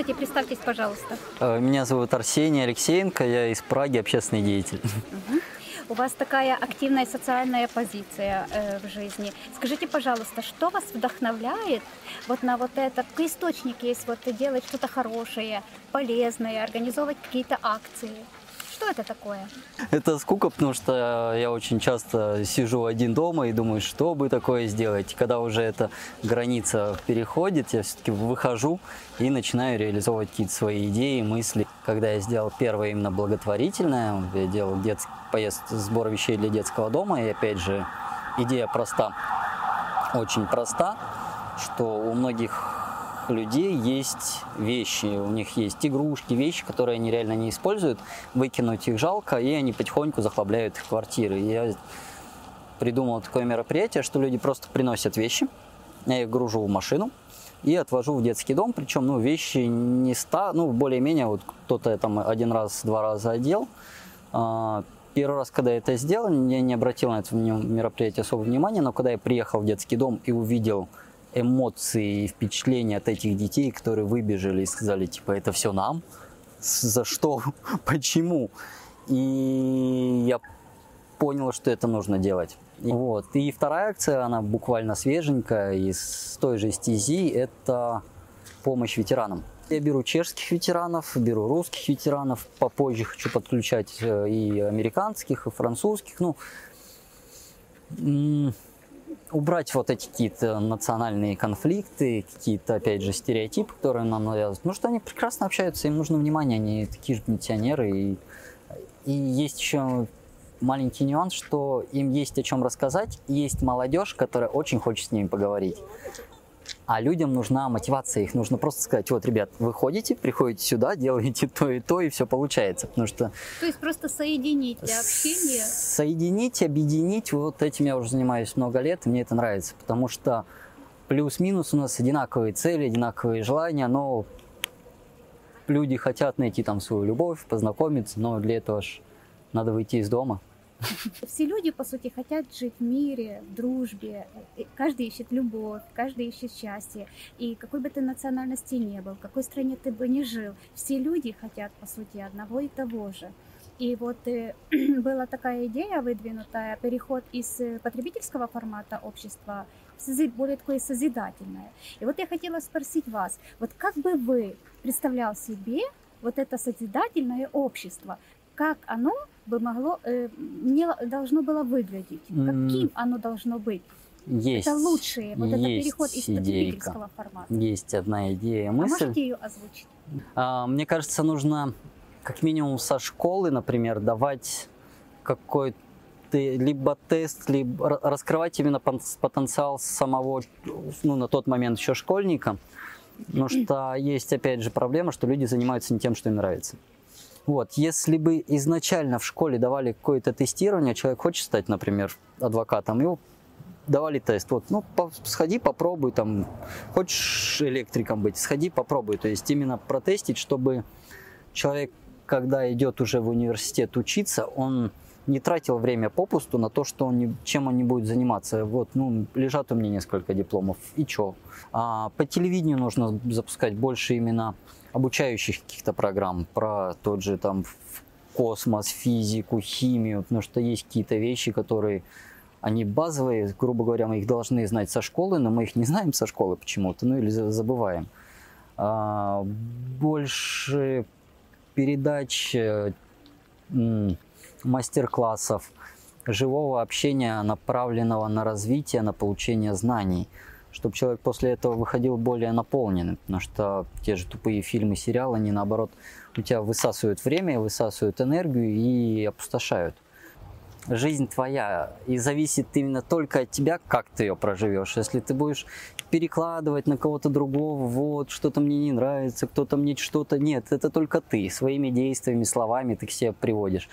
Здравствуйте, представьтесь, пожалуйста. Э, Меня зовут Арсений Алексеенко, я из Праги, общественный деятель. У вас такая активная социальная позиция э, в жизни. Скажите, пожалуйста, что вас вдохновляет вот на вот это? Какой источник есть вот делать что-то хорошее, полезное, организовывать какие-то акции? Что это такое? Это скука, потому что я очень часто сижу один дома и думаю, что бы такое сделать. Когда уже эта граница переходит, я все-таки выхожу и начинаю реализовывать какие-то свои идеи, мысли. Когда я сделал первое именно благотворительное, я делал детский поезд сбор вещей для детского дома, и опять же идея проста, очень проста, что у многих людей есть вещи, у них есть игрушки, вещи, которые они реально не используют, выкинуть их жалко, и они потихоньку захлабляют их квартиры. Я придумал такое мероприятие, что люди просто приносят вещи, я их гружу в машину и отвожу в детский дом, причем ну, вещи не ста, ну более-менее, вот кто-то там один раз, два раза одел. А, Первый раз, когда я это сделал, я не обратил на это мероприятие особого внимания, но когда я приехал в детский дом и увидел эмоции и впечатления от этих детей, которые выбежали и сказали, типа, это все нам? За что? Почему? И я понял, что это нужно делать. И Вот. И вторая акция, она буквально свеженькая, из той же стези, это помощь ветеранам. Я беру чешских ветеранов, беру русских ветеранов, попозже хочу подключать э, и американских, и французских. Ну, убрать вот эти какие-то национальные конфликты, какие-то, опять же, стереотипы, которые нам навязывают. Потому что они прекрасно общаются, им нужно внимание, они такие же пенсионеры. И, и есть еще маленький нюанс, что им есть о чем рассказать, есть молодежь, которая очень хочет с ними поговорить. А людям нужна мотивация, их нужно просто сказать, вот, ребят, вы ходите, приходите сюда, делаете то и то, и все получается. Потому что То есть просто соединить для общения. Соединить, объединить, вот этим я уже занимаюсь много лет, и мне это нравится, потому что плюс-минус у нас одинаковые цели, одинаковые желания, но люди хотят найти там свою любовь, познакомиться, но для этого ж надо выйти из дома. Все люди, по сути, хотят жить в мире, в дружбе. Каждый ищет любовь, каждый ищет счастье. И какой бы ты национальности ни был, в какой стране ты бы ни жил, все люди хотят, по сути, одного и того же. И вот э, была такая идея выдвинутая, переход из э, потребительского формата общества в более такое созидательное. И вот я хотела спросить вас, вот как бы вы представлял себе вот это созидательное общество, как оно бы могло, э, не должно было выглядеть, каким оно должно быть. Есть, это лучшее, вот это есть переход из потребительского формата. Есть одна идея, А мысль. можете ее озвучить? А, Мне кажется, нужно как минимум со школы, например, давать какой-то либо тест, либо ра- раскрывать именно потенциал самого, ну, на тот момент еще школьника. Потому что есть, опять же, проблема, что люди занимаются не тем, что им нравится. Вот, если бы изначально в школе давали какое-то тестирование, человек хочет стать, например, адвокатом, его давали тест. Вот, ну, по- сходи, попробуй, там, хочешь электриком быть, сходи, попробуй. То есть именно протестить, чтобы человек, когда идет уже в университет учиться, он не тратил время попусту на то, что он не- чем он не будет заниматься. Вот, ну, лежат у меня несколько дипломов, и чё? А, по телевидению нужно запускать больше именно обучающих каких-то программ про тот же там космос, физику, химию, потому что есть какие-то вещи, которые они базовые, грубо говоря, мы их должны знать со школы, но мы их не знаем со школы почему-то, ну или за- забываем. А, больше передач, э, мастер-классов, живого общения, направленного на развитие, на получение знаний, чтобы человек после этого выходил более наполненным, потому что те же тупые фильмы, сериалы, они наоборот у тебя высасывают время, высасывают энергию и опустошают жизнь твоя, и зависит именно только от тебя, как ты ее проживешь. Если ты будешь перекладывать на кого-то другого, вот, что-то мне не нравится, кто-то мне что-то... Нет, это только ты. Своими действиями, словами ты к себе приводишь.